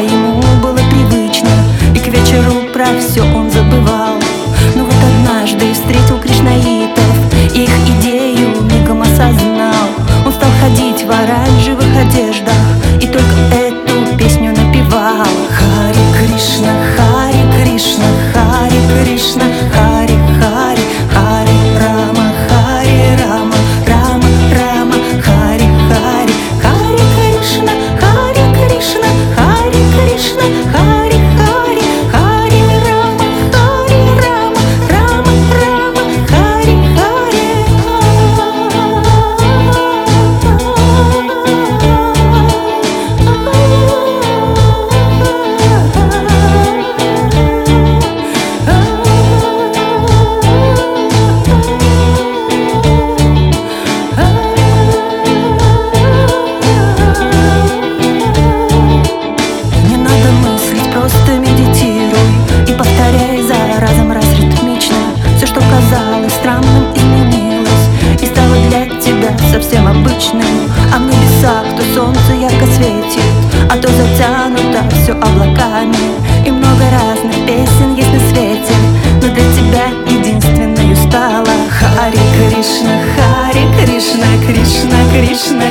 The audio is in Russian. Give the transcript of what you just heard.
ему было привычно И к вечеру про все он забывал. Но вот однажды встретил кришнаитов Их идею мигом осознал. Он стал ходить в оранже для тебя совсем обычным. А в небесах то солнце ярко светит А то затянуто все облаками. И много разных песен есть на свете Но для тебя единственной стала Хари Кришна, Хари Кришна, Кришна, Кришна,